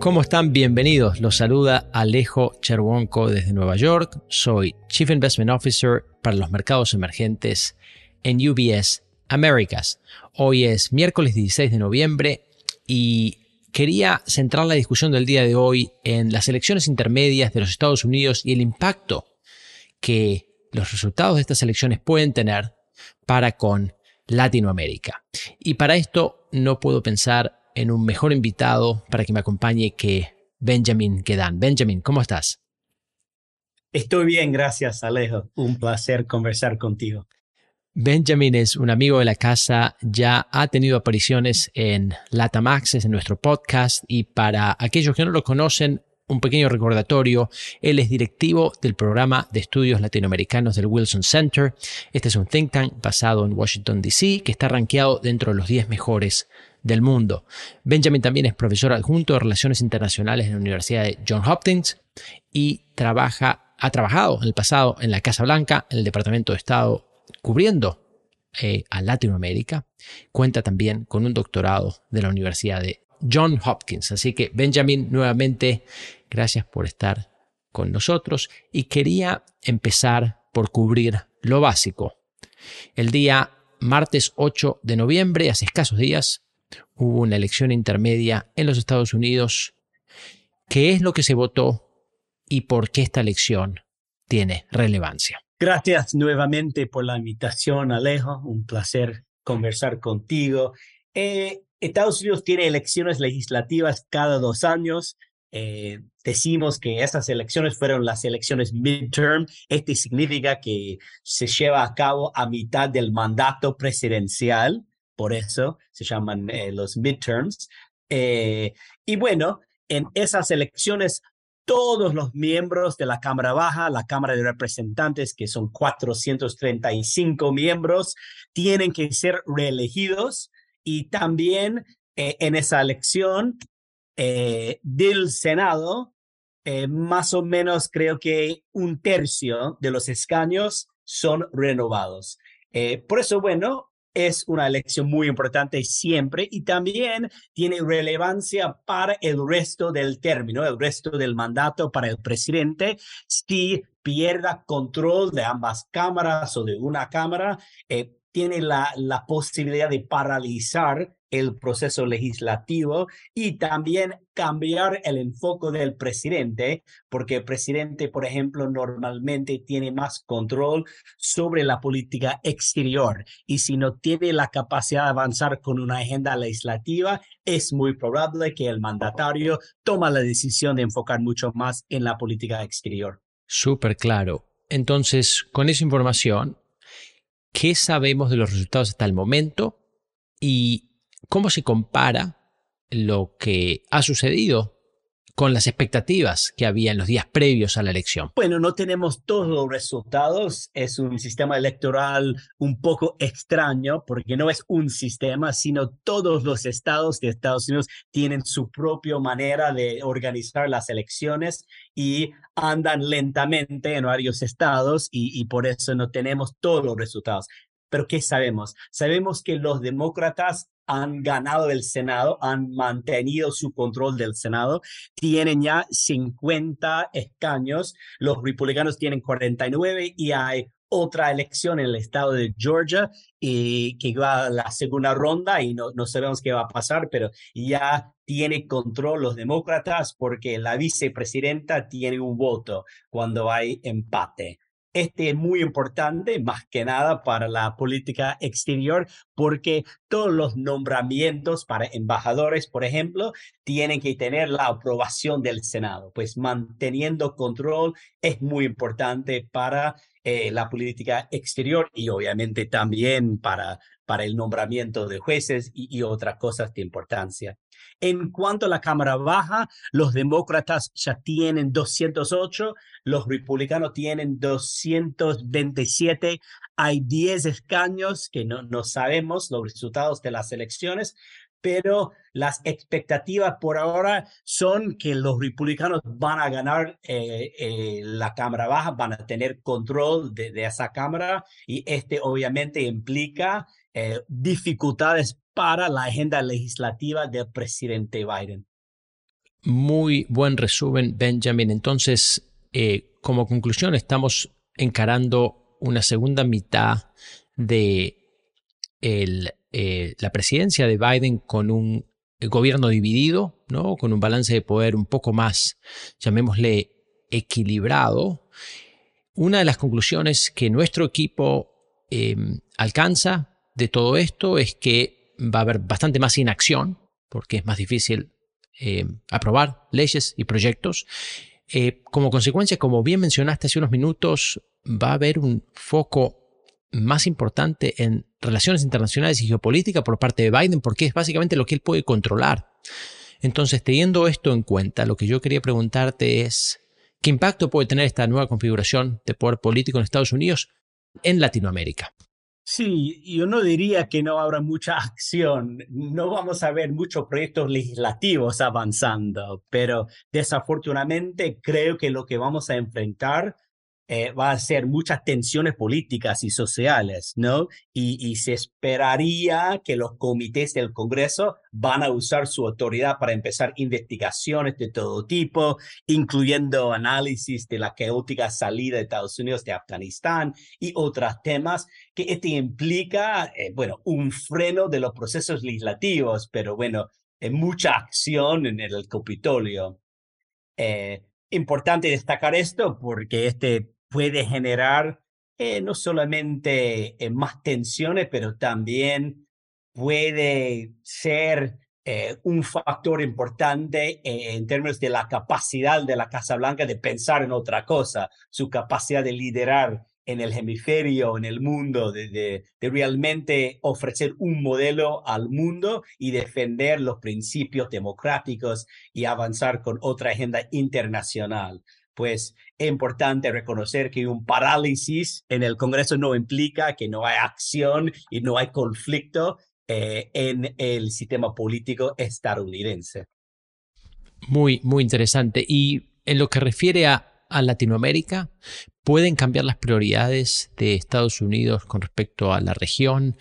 ¿Cómo están? Bienvenidos. Los saluda Alejo Cherwonko desde Nueva York. Soy Chief Investment Officer para los mercados emergentes en UBS Americas. Hoy es miércoles 16 de noviembre y quería centrar la discusión del día de hoy en las elecciones intermedias de los Estados Unidos y el impacto que los resultados de estas elecciones pueden tener para con Latinoamérica. Y para esto no puedo pensar en un mejor invitado para que me acompañe que Benjamin Quedan. Benjamin, ¿cómo estás? Estoy bien, gracias Alejo. Un placer conversar contigo. Benjamin es un amigo de la casa, ya ha tenido apariciones en Latamaxes, en nuestro podcast, y para aquellos que no lo conocen, un pequeño recordatorio, él es directivo del programa de estudios latinoamericanos del Wilson Center. Este es un think tank basado en Washington, D.C., que está rankeado dentro de los 10 mejores del mundo. Benjamin también es profesor adjunto de Relaciones Internacionales en la Universidad de Johns Hopkins y trabaja, ha trabajado en el pasado en la Casa Blanca, en el Departamento de Estado, cubriendo eh, a Latinoamérica. Cuenta también con un doctorado de la Universidad de Johns Hopkins. Así que Benjamin, nuevamente, gracias por estar con nosotros y quería empezar por cubrir lo básico. El día martes 8 de noviembre, hace escasos días, hubo una elección intermedia en los Estados Unidos. ¿Qué es lo que se votó y por qué esta elección tiene relevancia? Gracias nuevamente por la invitación, Alejo. Un placer conversar contigo. Eh, Estados Unidos tiene elecciones legislativas cada dos años. Eh, decimos que estas elecciones fueron las elecciones midterm. Este significa que se lleva a cabo a mitad del mandato presidencial por eso se llaman eh, los midterms. Eh, y bueno, en esas elecciones todos los miembros de la Cámara Baja, la Cámara de Representantes, que son 435 miembros, tienen que ser reelegidos y también eh, en esa elección del Senado, más o menos creo que un tercio de los escaños son renovados. por eso, bueno, es una elección muy importante siempre y también tiene relevancia para el resto del término, el resto del mandato para el presidente. Si pierda control de ambas cámaras o de una cámara, eh, tiene la, la posibilidad de paralizar el proceso legislativo y también cambiar el enfoque del presidente, porque el presidente, por ejemplo, normalmente tiene más control sobre la política exterior y si no tiene la capacidad de avanzar con una agenda legislativa, es muy probable que el mandatario toma la decisión de enfocar mucho más en la política exterior. Súper claro. Entonces, con esa información, ¿qué sabemos de los resultados hasta el momento? Y ¿Cómo se compara lo que ha sucedido con las expectativas que había en los días previos a la elección? Bueno, no tenemos todos los resultados. Es un sistema electoral un poco extraño porque no es un sistema, sino todos los estados de Estados Unidos tienen su propia manera de organizar las elecciones y andan lentamente en varios estados y, y por eso no tenemos todos los resultados. Pero ¿qué sabemos? Sabemos que los demócratas han ganado el Senado, han mantenido su control del Senado, tienen ya 50 escaños, los republicanos tienen 49 y hay otra elección en el estado de Georgia y que va a la segunda ronda y no, no sabemos qué va a pasar, pero ya tiene control los demócratas porque la vicepresidenta tiene un voto cuando hay empate. Este es muy importante, más que nada para la política exterior, porque todos los nombramientos para embajadores, por ejemplo, tienen que tener la aprobación del Senado. Pues manteniendo control es muy importante para eh, la política exterior y obviamente también para, para el nombramiento de jueces y, y otras cosas de importancia. En cuanto a la Cámara Baja, los demócratas ya tienen 208, los republicanos tienen 227. Hay 10 escaños que no, no sabemos los resultados de las elecciones, pero las expectativas por ahora son que los republicanos van a ganar eh, eh, la Cámara Baja, van a tener control de, esa Cámara y este obviamente implica eh, dificultades para la agenda legislativa del presidente Biden. Muy buen resumen, Benjamin. Entonces, eh, como conclusión, estamos encarando una segunda mitad de eh, la presidencia de Biden con un gobierno dividido, ¿no? con un balance de poder un poco más, llamémosle, equilibrado. Una de las conclusiones que nuestro equipo em, alcanza de todo esto es que va a haber bastante más inacción, porque es más difícil em, aprobar leyes y proyectos. Eh, como consecuencia, como bien mencionaste hace unos minutos, va a haber un foco más importante en relaciones internacionales y geopolítica por parte de Biden, porque es básicamente lo que él puede controlar. Entonces, teniendo esto en cuenta, lo que yo quería preguntarte es, ¿qué impacto puede tener esta nueva configuración de poder político en Estados Unidos en Latinoamérica? Sí, yo no diría que no habrá mucha acción, no vamos a ver muchos proyectos legislativos avanzando, pero desafortunadamente creo que lo que vamos a enfrentar eh, va a ser muchas tensiones políticas y sociales, ¿no? Y, se esperaría que los comités del Congreso van a usar su autoridad para empezar investigaciones de todo tipo, incluyendo análisis de la caótica salida de Estados Unidos de Afganistán y otros temas que este implica, eh, bueno, un freno de los procesos legislativos, pero bueno, mucha acción en el Capitolio. Eh, importante destacar esto porque este puede generar eh, no solamente eh, más tensiones, pero también puede ser eh, un factor importante en términos de la capacidad de la Casa Blanca de pensar en otra cosa, su capacidad de liderar en el hemisferio, en el mundo, de, de, realmente ofrecer un modelo al mundo y defender los principios democráticos y avanzar con otra agenda internacional pues es importante reconocer que un parálisis en el Congreso no implica que no hay acción y no hay conflicto eh, en el sistema político estadounidense. Muy, muy interesante. Y en lo que refiere a, Latinoamérica, ¿pueden cambiar las prioridades de Estados Unidos con respecto a la región?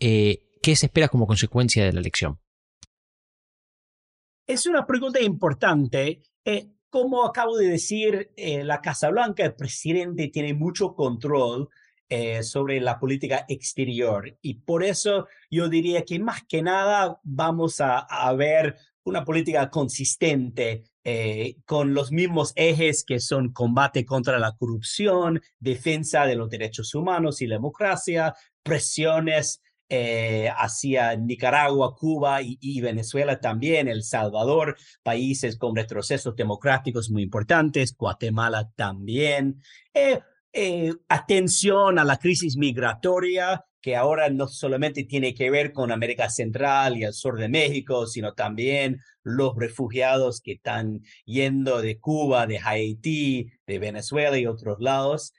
Eh, ¿Qué se espera como consecuencia de la elección? Es una pregunta importante. Eh, como acabo de decir, eh, la Casa Blanca, el presidente tiene mucho control eh, sobre la política exterior. Y por eso yo diría que más que nada vamos a, ver una política consistente eh, con los mismos ejes que son combate contra la corrupción, defensa de los derechos humanos y la democracia, presiones eh, hacia Nicaragua, Cuba y, Venezuela también, El Salvador, países con retrocesos democráticos muy importantes, Guatemala también. Eh, eh, atención a la crisis migratoria, que ahora no solamente tiene que ver con América Central y el sur de México, sino también los refugiados que están yendo de Cuba, de Haití, de Venezuela y otros lados.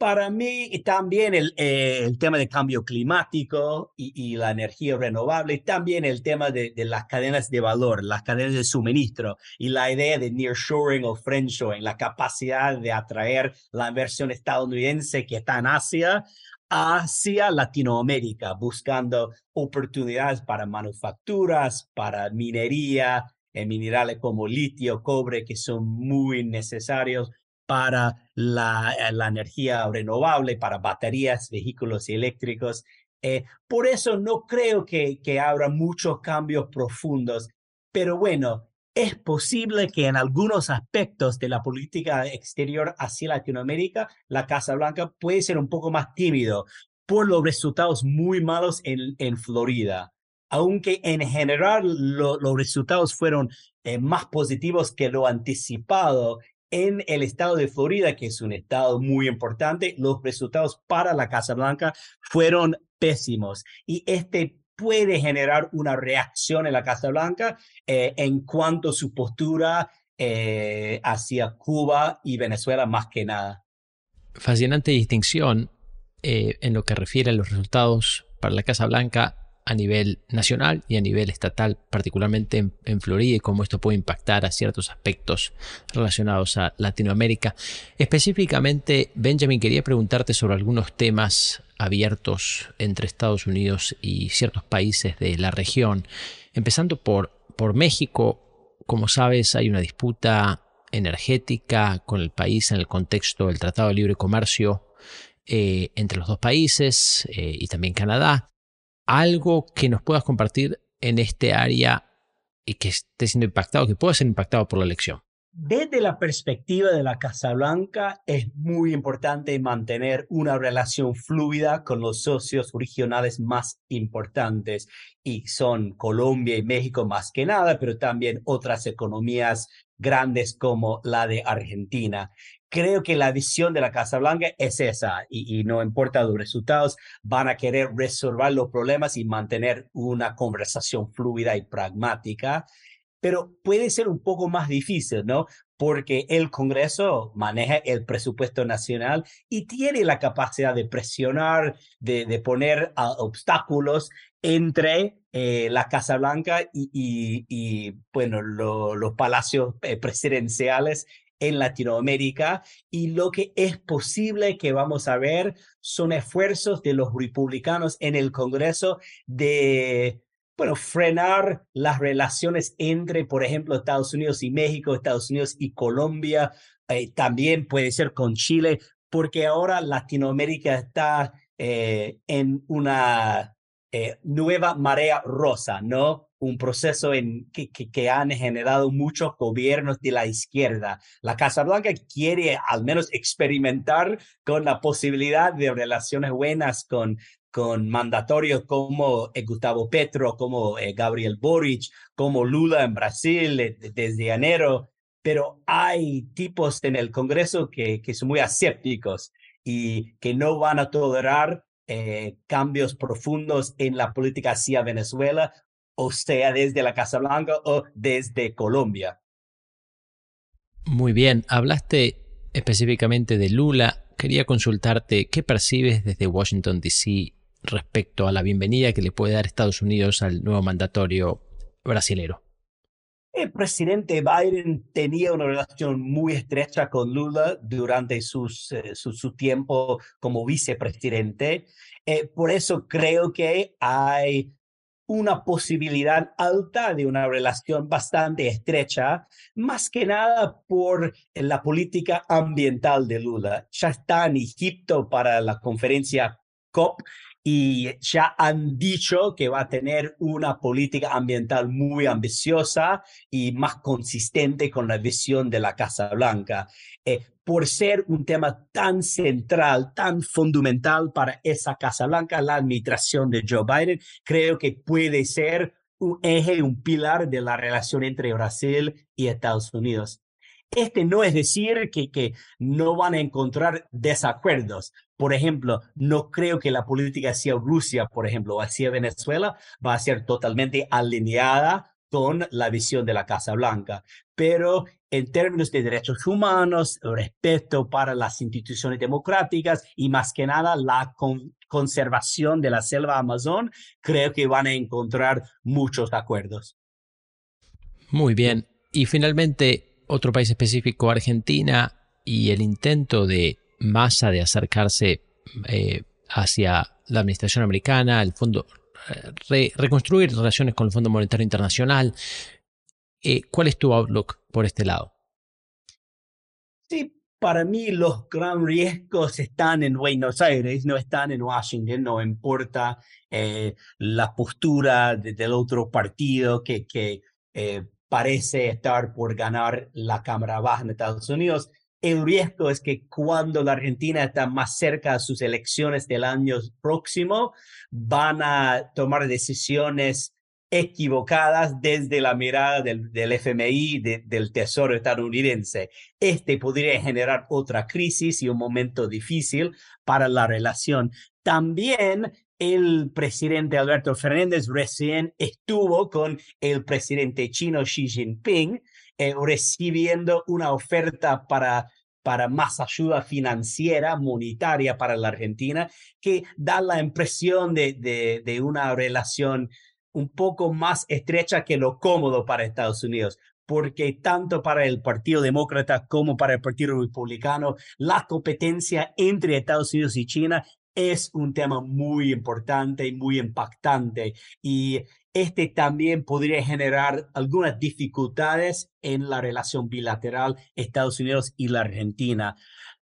Para mí también el, eh, tema del cambio climático y, la energía renovable, también el tema de, las cadenas de valor, las cadenas de suministro y la idea de nearshoring o friendshoring, la capacidad de atraer la inversión estadounidense que está en Asia hacia Latinoamérica, buscando oportunidades para manufacturas, para minería, en minerales como litio, cobre, que son muy necesarios para la, eh, la energía renovable, para baterías, vehículos eléctricos. Eh, por eso no creo que, que muchos cambios profundos, pero bueno, es posible que en algunos aspectos de la política exterior hacia Latinoamérica, la Casa Blanca puede ser un poco más tímido por los resultados muy malos en, en Florida. Aunque en general los resultados fueron eh, más positivos que lo anticipado, en el estado de Florida, que es un estado muy importante, los resultados para la Casa Blanca fueron pésimos y este puede generar una reacción en la Casa Blanca eh, en cuanto a su postura eh, hacia Cuba y Venezuela más que nada. Fascinante distinción eh, en lo que refiere a los resultados para la Casa Blanca a nivel nacional y a nivel estatal, particularmente en, Florida, y cómo esto puede impactar a ciertos aspectos relacionados a Latinoamérica. Específicamente, Benjamin, quería preguntarte sobre algunos temas abiertos entre Estados Unidos y ciertos países de la región, empezando por, por México. como sabes, hay una disputa energética con el país en el contexto del Tratado de Libre Comercio eh, entre los dos países eh, y también Canadá. Algo que nos puedas compartir en este área y que esté siendo impactado, que pueda ser impactado por la elección. Desde la perspectiva de la Casa Blanca, es muy importante mantener una relación fluida con los socios regionales más importantes, y son Colombia y México más que nada, pero también otras economías grandes como la de Argentina. Creo que la visión de la Casa Blanca es esa, y, y no importa los resultados, van a querer resolver los problemas y mantener una conversación fluida y pragmática pero puede ser un poco más difícil, ¿no? Porque el Congreso maneja el presupuesto nacional y tiene la capacidad de presionar, de, poner obstáculos entre eh, la Casa Blanca y, bueno, los palacios eh, presidenciales en Latinoamérica y lo que es posible que vamos a ver son esfuerzos de los republicanos en el Congreso de bueno, frenar las relaciones entre, por ejemplo, Estados Unidos y México, Estados Unidos y Colombia, eh, también puede ser con Chile, porque ahora Latinoamérica está eh, en una eh, nueva marea rosa, ¿no? Un proceso en que, que, han generado muchos gobiernos de la izquierda. La Casa Blanca quiere al menos experimentar con la posibilidad de relaciones buenas con con mandatorios como eh, Gustavo Petro, como eh, Gabriel Boric, como Lula en Brasil eh, desde enero, pero hay tipos en el Congreso que, que son muy asépticos y que no van a tolerar cambios profundos en la política hacia Venezuela, o sea, desde la Casa Blanca o desde Colombia. Muy bien, hablaste específicamente de Lula. Quería consultarte qué percibes desde Washington, D.C respecto a la bienvenida que le puede dar Estados Unidos al nuevo mandatorio brasilero? El presidente Biden tenía una relación muy estrecha con Lula durante sus, eh, su, tiempo como vicepresidente. Eh, por eso creo que hay una posibilidad alta de una relación bastante estrecha, más que nada por la política ambiental de Lula. Ya está en Egipto para la conferencia COP y ya han dicho que va a tener una política ambiental muy ambiciosa y más consistente con la visión de la Casa Blanca. Eh, por ser un tema tan central, tan fundamental para esa Casa Blanca, la administración de Joe Biden, creo que puede ser un eje, un pilar de la relación entre Brasil y Estados Unidos. Este no es decir que, que no van a encontrar desacuerdos. Por ejemplo, no creo que la política hacia Rusia, por ejemplo, o hacia Venezuela va a ser totalmente alineada con la visión de la Casa Blanca. Pero en términos de derechos humanos, respeto para las instituciones democráticas y más que nada la conservación de la selva amazon, creo que van a encontrar muchos acuerdos. Muy bien. Y finalmente, otro país específico, Argentina, y el intento de Massa de acercarse eh, hacia la administración americana, el fondo, eh, reconstruir relaciones con el Fondo Monetario Internacional. Eh, ¿Cuál es tu outlook por este lado? Sí, para mí los grandes riesgos están en Buenos Aires, no están en Washington, no importa la postura del otro partido que parece estar por ganar la Cámara Baja en Estados Unidos. El riesgo es que cuando la Argentina está más cerca de sus elecciones del año próximo, van a tomar decisiones equivocadas desde la mirada del, del FMI, del Tesoro estadounidense. Este podría generar otra crisis y un momento difícil para la relación. También el presidente Alberto Fernández recién estuvo con el presidente chino Xi Jinping recibiendo una oferta para, para más ayuda financiera, monetaria para la Argentina, que da la impresión de, de, de una relación un poco más estrecha que lo cómodo para Estados Unidos porque tanto para el Partido Demócrata como para el Partido Republicano, la competencia entre Estados Unidos y China es un tema muy importante y muy impactante y este también podría generar algunas dificultades en la relación bilateral Estados Unidos y la Argentina.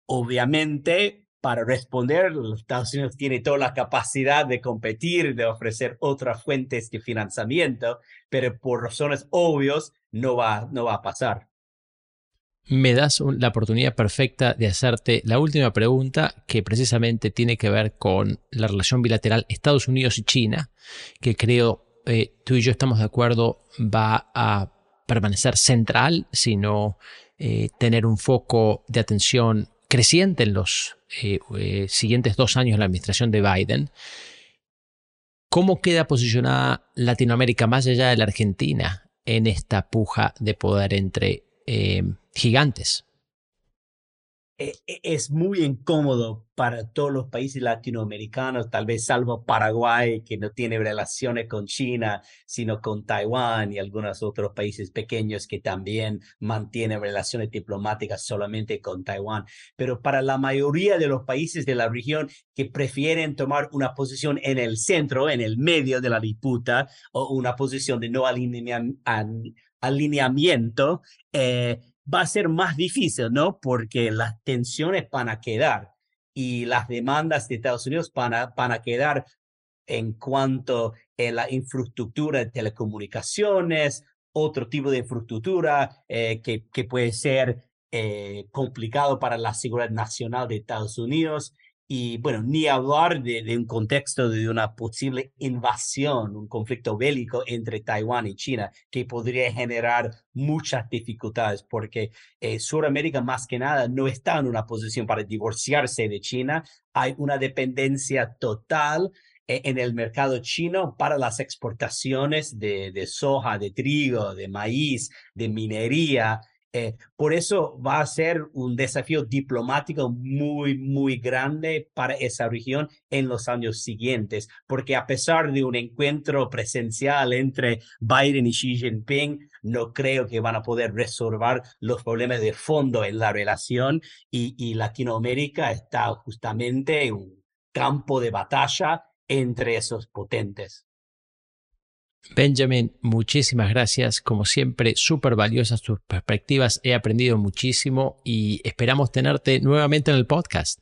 Obviamente, para responder, Estados Unidos tiene toda la capacidad de competir, de ofrecer otras fuentes de financiamiento, pero por razones obvias no va, no va a pasar me das la oportunidad perfecta de hacerte la última pregunta que precisamente tiene que ver con la relación bilateral Estados Unidos y China, que creo eh, tú y yo estamos de acuerdo va a permanecer central, sino eh, tener un foco de atención creciente en los eh, siguientes dos años de la administración de Biden. ¿Cómo queda posicionada Latinoamérica más allá de la Argentina en esta puja de poder entre gigantes. E, e, es muy incómodo para todos los países latinoamericanos, tal vez salvo Paraguay, que no tiene relaciones con China, sino con Taiwán y algunos otros países pequeños que también mantienen relaciones diplomáticas solamente con Taiwán. Pero para la mayoría de los países de la región que prefieren tomar una posición en el centro, en el medio de la disputa, o una posición de no alineamiento, eh, va a ser más difícil, ¿no? Porque las tensiones van a quedar y las demandas de Estados Unidos van a, van a quedar en cuanto a la infraestructura de telecomunicaciones, otro tipo de infraestructura eh, que, que puede ser eh, complicado para la seguridad nacional de Estados Unidos. Y bueno, ni hablar de, un contexto de una posible invasión, un conflicto bélico entre Taiwán y China, que podría generar muchas dificultades, porque eh, Sudamérica más que nada no está en una posición para divorciarse de China. Hay una dependencia total eh, en el mercado chino para las exportaciones de, de soja, de trigo, de maíz, de minería, eh, por eso va a ser un desafío diplomático muy, muy grande para esa región en los años siguientes, porque a pesar de un encuentro presencial entre Biden y Xi Jinping, no creo que van a poder resolver los problemas de fondo en la relación y, y Latinoamérica está justamente en un campo de batalla entre esos potentes. Benjamin, muchísimas gracias. Como siempre, súper valiosas tus perspectivas. He aprendido muchísimo y esperamos tenerte nuevamente en el podcast.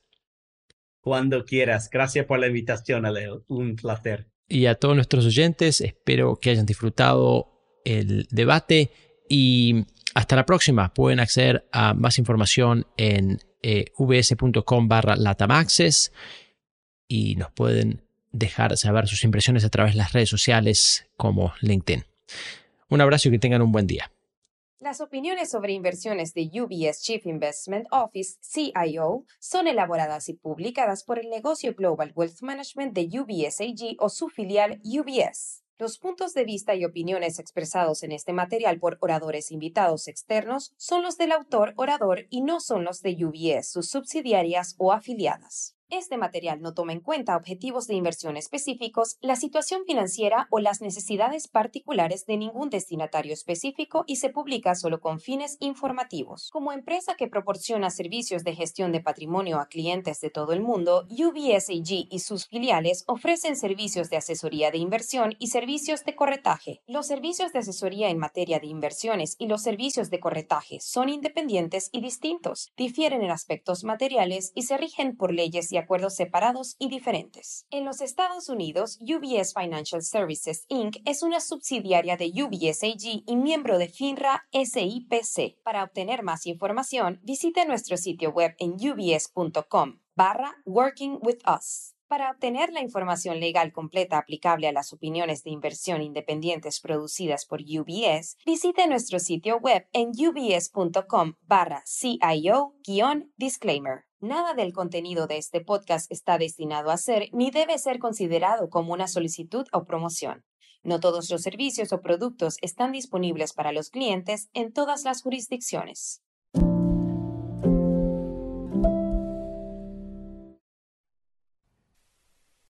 Cuando quieras. Gracias por la invitación, Alejo. Un placer. Y a todos nuestros oyentes, espero que hayan disfrutado el debate y hasta la próxima. Pueden acceder a más información en eh, vs.com barra latamaxes y nos pueden dejar saber sus impresiones a través de las redes sociales como LinkedIn. Un abrazo y que tengan un buen día. Las opiniones sobre inversiones de UBS Chief Investment Office, CIO, son elaboradas y publicadas por el negocio Global Wealth Management de UBS AG o su filial UBS. Los puntos de vista y opiniones expresados en este material por oradores invitados externos son los del autor orador y no son los de UBS, sus subsidiarias o afiliadas. Este material no toma en cuenta objetivos de inversión específicos, la situación financiera o las necesidades particulares de ningún destinatario específico y se publica solo con fines informativos. Como empresa que proporciona servicios de gestión de patrimonio a clientes de todo el mundo, UBS AG y sus filiales ofrecen servicios de asesoría de inversión y servicios de corretaje. Los servicios de asesoría en materia de inversiones y los servicios de corretaje son independientes y distintos, difieren en aspectos materiales y se rigen por leyes acuerdos separados y diferentes. En los Estados Unidos, UBS Financial Services Inc. es una subsidiaria de UBS AG y miembro de FINRA SIPC. Para obtener más información, visite nuestro sitio web en ubs.com barra Working with Us. Para obtener la información legal completa aplicable a las opiniones de inversión independientes producidas por UBS, visite nuestro sitio web en ubs.com barra CIO-disclaimer. Nada del contenido de este podcast está destinado a ser ni debe ser considerado como una solicitud o promoción. No todos los servicios o productos están disponibles para los clientes en todas las jurisdicciones.